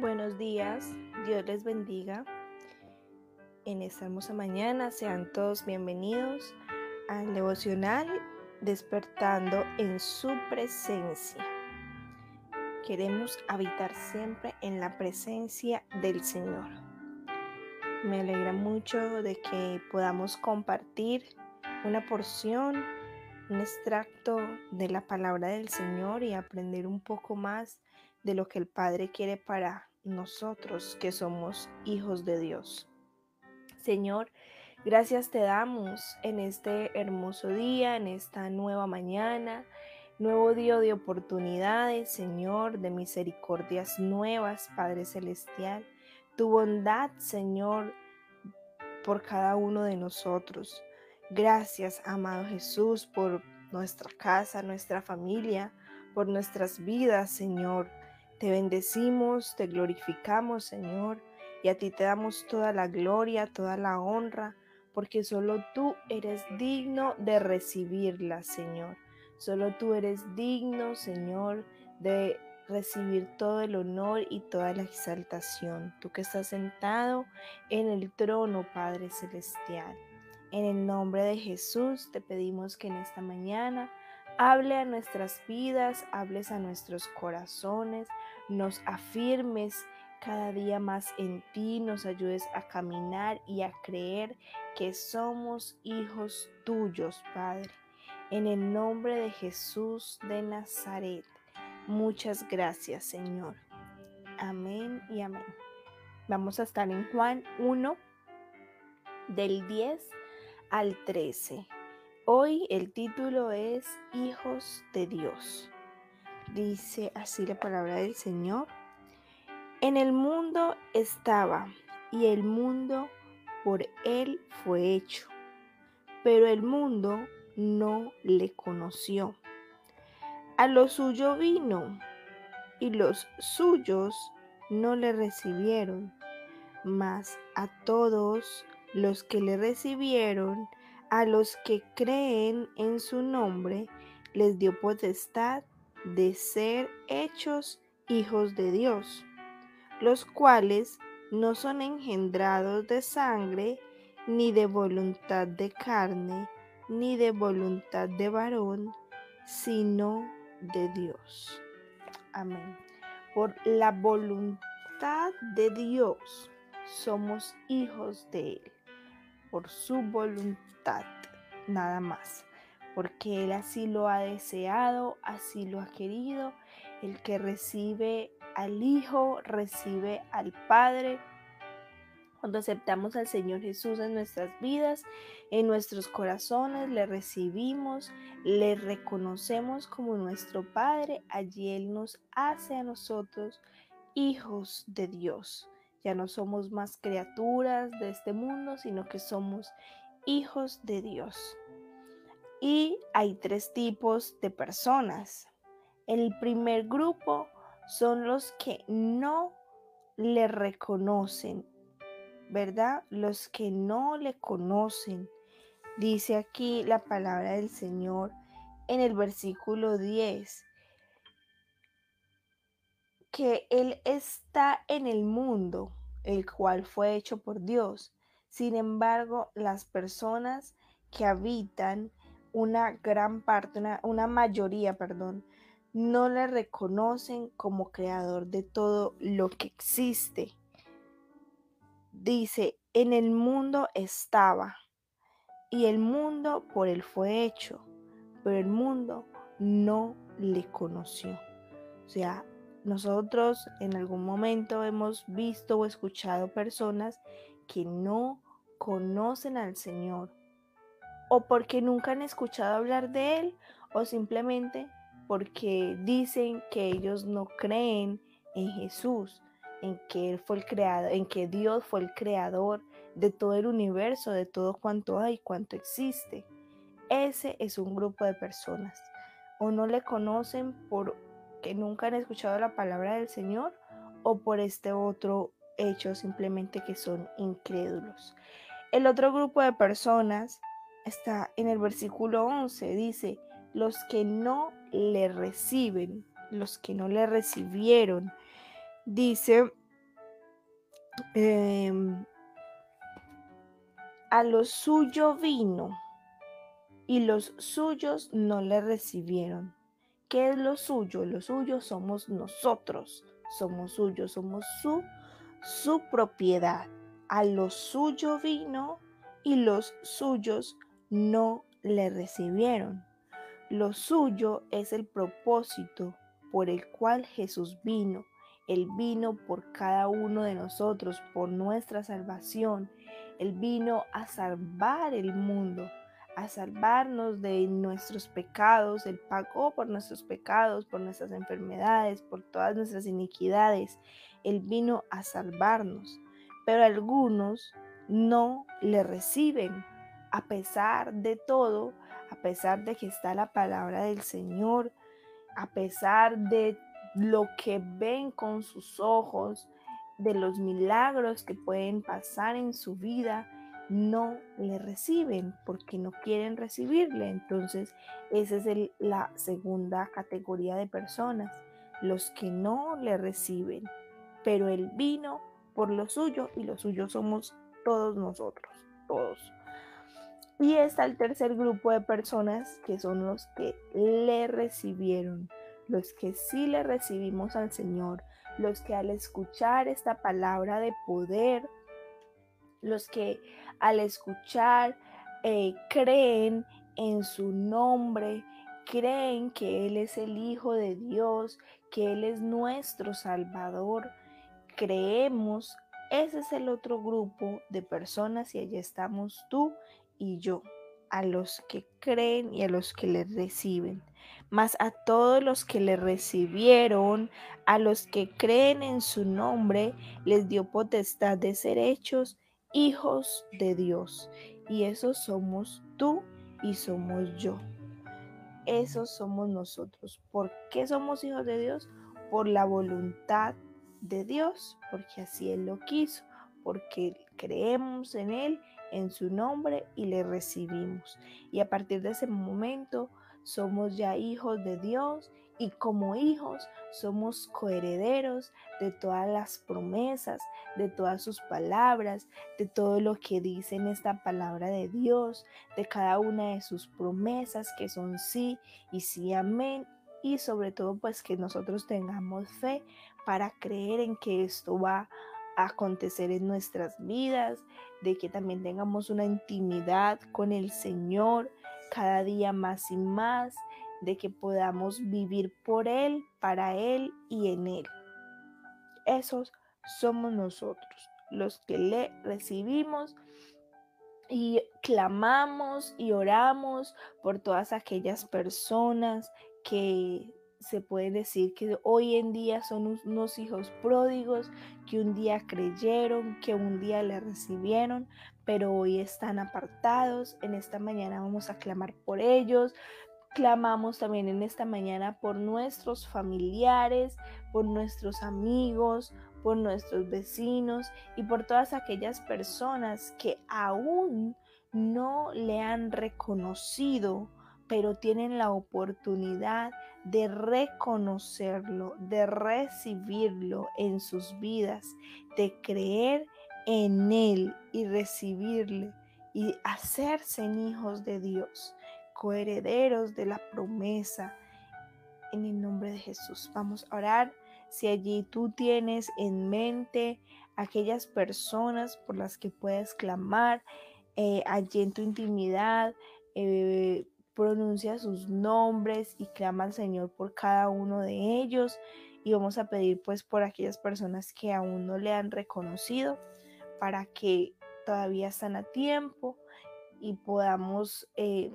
Buenos días, Dios les bendiga. En esta hermosa mañana sean todos bienvenidos al devocional despertando en su presencia. Queremos habitar siempre en la presencia del Señor. Me alegra mucho de que podamos compartir una porción, un extracto de la palabra del Señor y aprender un poco más de lo que el Padre quiere para nosotros que somos hijos de Dios. Señor, gracias te damos en este hermoso día, en esta nueva mañana, nuevo día de oportunidades, Señor, de misericordias nuevas, Padre Celestial. Tu bondad, Señor, por cada uno de nosotros. Gracias, amado Jesús, por nuestra casa, nuestra familia, por nuestras vidas, Señor. Te bendecimos, te glorificamos, Señor, y a ti te damos toda la gloria, toda la honra, porque solo tú eres digno de recibirla, Señor. Solo tú eres digno, Señor, de recibir todo el honor y toda la exaltación. Tú que estás sentado en el trono, Padre Celestial. En el nombre de Jesús te pedimos que en esta mañana hable a nuestras vidas, hables a nuestros corazones, nos afirmes cada día más en ti, nos ayudes a caminar y a creer que somos hijos tuyos, Padre. En el nombre de Jesús de Nazaret. Muchas gracias, Señor. Amén y amén. Vamos a estar en Juan 1, del 10 al 13. Hoy el título es Hijos de Dios. Dice así la palabra del Señor. En el mundo estaba y el mundo por él fue hecho, pero el mundo no le conoció. A lo suyo vino y los suyos no le recibieron, mas a todos los que le recibieron, a los que creen en su nombre, les dio potestad de ser hechos hijos de Dios, los cuales no son engendrados de sangre, ni de voluntad de carne, ni de voluntad de varón, sino de Dios. Amén. Por la voluntad de Dios somos hijos de Él por su voluntad, nada más, porque Él así lo ha deseado, así lo ha querido. El que recibe al Hijo, recibe al Padre. Cuando aceptamos al Señor Jesús en nuestras vidas, en nuestros corazones, le recibimos, le reconocemos como nuestro Padre, allí Él nos hace a nosotros hijos de Dios. Ya no somos más criaturas de este mundo, sino que somos hijos de Dios. Y hay tres tipos de personas. El primer grupo son los que no le reconocen, ¿verdad? Los que no le conocen. Dice aquí la palabra del Señor en el versículo 10 que Él está en el mundo, el cual fue hecho por Dios. Sin embargo, las personas que habitan una gran parte, una, mayoría, perdón, no le reconocen como creador de todo lo que existe. Dice, en el mundo estaba y el mundo por él fue hecho, pero el mundo no le conoció. O sea, nosotros en algún momento hemos visto o escuchado personas que no conocen al Señor o porque nunca han escuchado hablar de Él o simplemente porque dicen que ellos no creen en Jesús, en que Él fue el creador, en que Dios fue el creador de todo el universo, de todo cuanto hay, cuanto existe. Ese es un grupo de personas. O no le conocen por que nunca han escuchado la palabra del Señor o por este otro hecho simplemente que son incrédulos. El otro grupo de personas está en el versículo 11, dice, los que no le reciben, los que no le recibieron, dice em, a lo suyo vino y los suyos no le recibieron. ¿Qué es lo suyo? Lo suyo somos nosotros, somos suyos, somos su, su propiedad. A lo suyo vino y los suyos no le recibieron. Lo suyo es el propósito por el cual Jesús vino. Él vino por cada uno de nosotros, por nuestra salvación. Él vino a salvar el mundo a salvarnos de nuestros pecados. Él pagó por nuestros pecados, por nuestras enfermedades, por todas nuestras iniquidades. Él vino a salvarnos. Pero algunos no le reciben. A pesar de todo, a pesar de que está la palabra del Señor, a pesar de lo que ven con sus ojos, de los milagros que pueden pasar en su vida, no le reciben porque no quieren recibirle. Entonces, esa es la segunda categoría de personas, los que no le reciben. Pero Él vino por lo suyo y lo suyo somos todos nosotros, todos. Y está el tercer grupo de personas que son los que le recibieron, los que sí le recibimos al Señor, los que al escuchar esta palabra de poder, los que al escuchar eh, creen en su nombre, creen que Él es el Hijo de Dios, que Él es nuestro Salvador. Creemos, ese es el otro grupo de personas y allí estamos tú y yo, a los que creen y a los que le reciben. Mas a todos los que le recibieron, a los que creen en su nombre, les dio potestad de ser hechos hijos de Dios. Y esos somos tú y somos yo. Esos somos nosotros. ¿Por qué somos hijos de Dios? Por la voluntad de Dios, porque así Él lo quiso, porque creemos en Él, en su nombre y le recibimos. Y a partir de ese momento somos ya hijos de Dios y como hijos somos coherederos de todas las promesas, de todas sus palabras, de todo lo que dice en esta palabra de Dios, de cada una de sus promesas que son sí y sí, amén. Y sobre todo pues que nosotros tengamos fe para creer en que esto va a acontecer en nuestras vidas, de que también tengamos una intimidad con el Señor cada día más y más de que podamos vivir por Él, para Él y en Él. Esos somos nosotros, los que le recibimos y clamamos y oramos por todas aquellas personas que se puede decir que hoy en día son unos hijos pródigos, que un día creyeron, que un día le recibieron, pero hoy están apartados. En esta mañana vamos a clamar por ellos, Clamamos también en esta mañana por nuestros familiares, por nuestros amigos, por nuestros vecinos y por todas aquellas personas que aún no le han reconocido, pero tienen la oportunidad de reconocerlo, de recibirlo en sus vidas, de creer en Él y recibirle y hacerse hijos de Dios coherederos de la promesa. En el nombre de Jesús, vamos a orar. Si allí tú tienes en mente aquellas personas por las que puedes clamar, eh, allí en tu intimidad, eh, pronuncia sus nombres y clama al Señor por cada uno de ellos. Y vamos a pedir pues por aquellas personas que aún no le han reconocido para que todavía están a tiempo y podamos eh,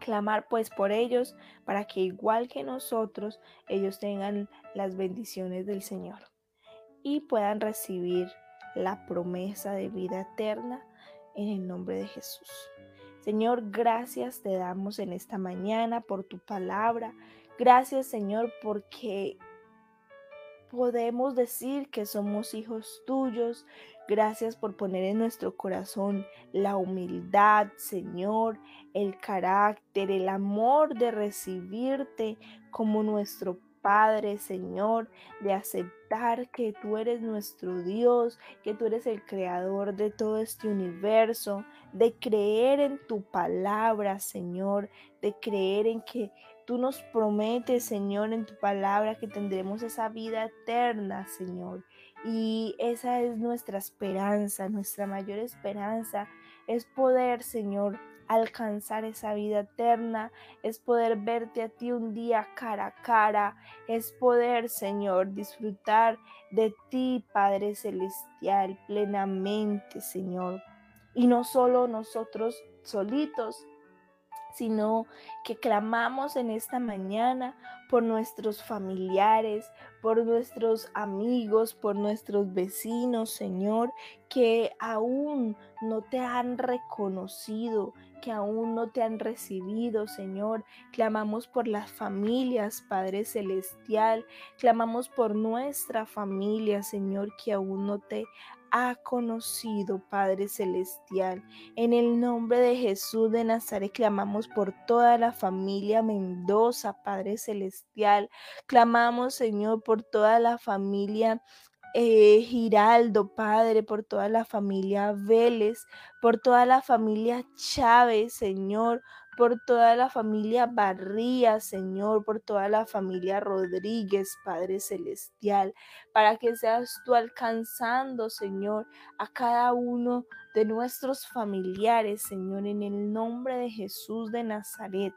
clamar pues por ellos para que igual que nosotros ellos tengan las bendiciones del Señor y puedan recibir la promesa de vida eterna en el nombre de Jesús. Señor, gracias te damos en esta mañana por tu palabra. Gracias Señor porque podemos decir que somos hijos tuyos. Gracias por poner en nuestro corazón la humildad, Señor, el carácter, el amor de recibirte como nuestro Padre, Señor, de aceptar que tú eres nuestro Dios, que tú eres el creador de todo este universo, de creer en tu palabra, Señor, de creer en que tú nos prometes, Señor, en tu palabra que tendremos esa vida eterna, Señor. Y esa es nuestra esperanza, nuestra mayor esperanza es poder, Señor, alcanzar esa vida eterna, es poder verte a ti un día cara a cara, es poder, Señor, disfrutar de ti, Padre Celestial, plenamente, Señor. Y no solo nosotros solitos, sino que clamamos en esta mañana por nuestros familiares, por nuestros amigos, por nuestros vecinos, Señor, que aún no te han reconocido, que aún no te han recibido, Señor. Clamamos por las familias, Padre Celestial. Clamamos por nuestra familia, Señor, que aún no te ha conocido, Padre Celestial. En el nombre de Jesús de Nazaret clamamos por toda la familia Mendoza, Padre Celestial. Clamamos, Señor, por toda la familia eh, Giraldo, Padre, por toda la familia Vélez, por toda la familia Chávez, Señor, por toda la familia Barría, Señor, por toda la familia Rodríguez, Padre Celestial, para que seas tú alcanzando, Señor, a cada uno de nuestros familiares, Señor, en el nombre de Jesús de Nazaret.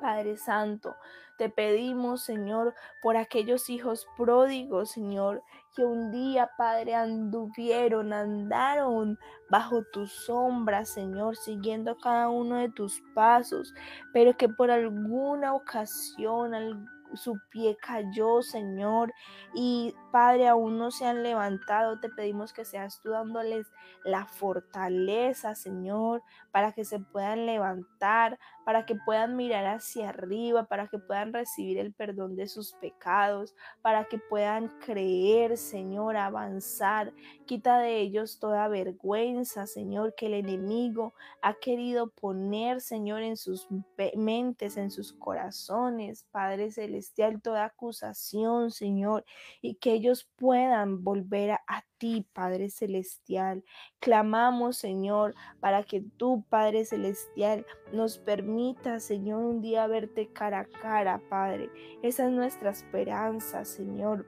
Padre Santo, te pedimos, Señor, por aquellos hijos pródigos, Señor, que un día, Padre, anduvieron, andaron bajo tu sombra, Señor, siguiendo cada uno de tus pasos, pero que por alguna ocasión, su pie cayó, Señor, y Padre, aún no se han levantado. Te pedimos que seas tú dándoles la fortaleza, Señor, para que se puedan levantar, para que puedan mirar hacia arriba, para que puedan recibir el perdón de sus pecados, para que puedan creer, Señor, avanzar. Quita de ellos toda vergüenza, Señor, que el enemigo ha querido poner, Señor, en sus mentes, en sus corazones, Padre Celestial, toda acusación, Señor, y que ellos puedan volver a, ti, Padre Celestial. Clamamos, Señor, para que tú, Padre Celestial, nos permita, Señor, un día verte cara a cara, Padre. Esa es nuestra esperanza, Señor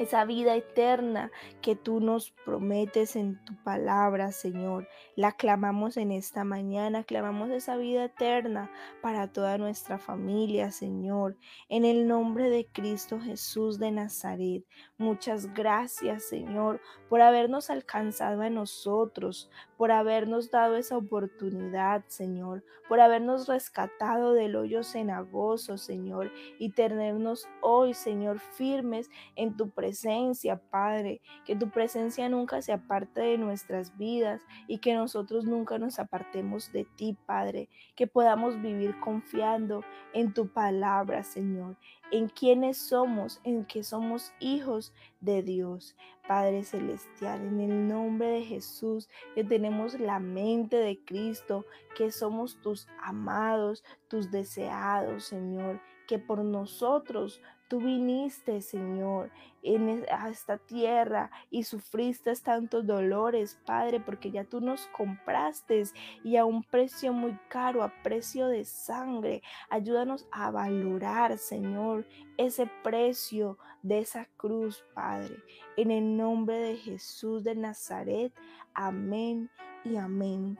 esa vida eterna que tú nos prometes en tu palabra, Señor. La clamamos en esta mañana, clamamos esa vida eterna para toda nuestra familia, Señor. En el nombre de Cristo Jesús de Nazaret, muchas gracias, Señor, por habernos alcanzado a nosotros, por habernos dado esa oportunidad, Señor, por habernos rescatado del hoyo cenagoso, Señor, y tenernos hoy, Señor, firmes en tu presencia presencia, Padre, que tu presencia nunca se aparte de nuestras vidas y que nosotros nunca nos apartemos de ti, Padre, que podamos vivir confiando en tu palabra, Señor, en quiénes somos, en que somos hijos de Dios. Padre Celestial, en el nombre de Jesús, que tenemos la mente de Cristo, que somos tus amados, tus deseados, Señor, que por nosotros Tú viniste, Señor, en, a esta tierra y sufriste tantos dolores, Padre, porque ya tú nos compraste y a un precio muy caro, a precio de sangre. Ayúdanos a valorar, Señor, ese precio de esa cruz, Padre. En el nombre de Jesús de Nazaret. Amén y amén.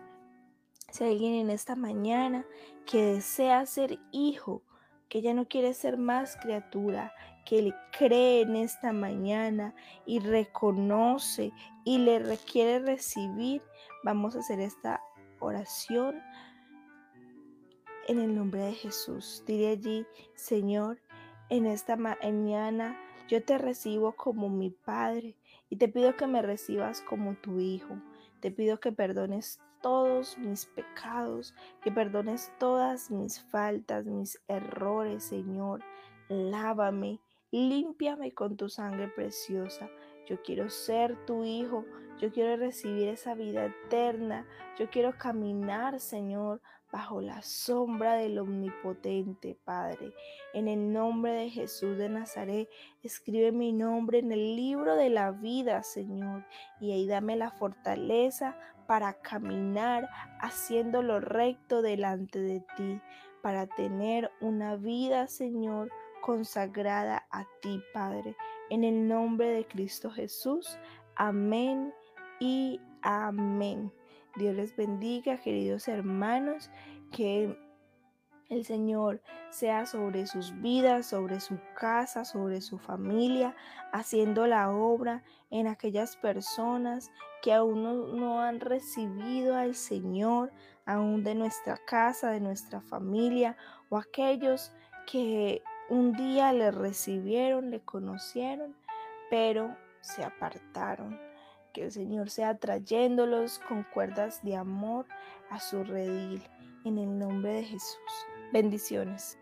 Si alguien en esta mañana que desea ser hijo, que ya no quiere ser más criatura, que le cree en esta mañana y reconoce y le requiere recibir, vamos a hacer esta oración en el nombre de Jesús. Diré allí, Señor, en esta mañana yo te recibo como mi Padre y te pido que me recibas como tu Hijo. Te pido que perdones todos mis pecados, que perdones todas mis faltas, mis errores, Señor. Lávame, límpiame con tu sangre preciosa. Yo quiero ser tu hijo, yo quiero recibir esa vida eterna, yo quiero caminar, Señor, bajo la sombra del Omnipotente, Padre. En el nombre de Jesús de Nazaret, escribe mi nombre en el libro de la vida, Señor, y ahí dame la fortaleza para caminar haciendo lo recto delante de ti, para tener una vida, Señor, consagrada a ti, Padre. En el nombre de Cristo Jesús. Amén y amén. Dios les bendiga, queridos hermanos, que el Señor sea sobre sus vidas, sobre su casa, sobre su familia, haciendo la obra en aquellas personas que aún no, han recibido al Señor, aún de nuestra casa, de nuestra familia, o aquellos que un día le recibieron, le conocieron, pero se apartaron. Que el Señor sea trayéndolos con cuerdas de amor a su redil. En el nombre de Jesús. Bendiciones.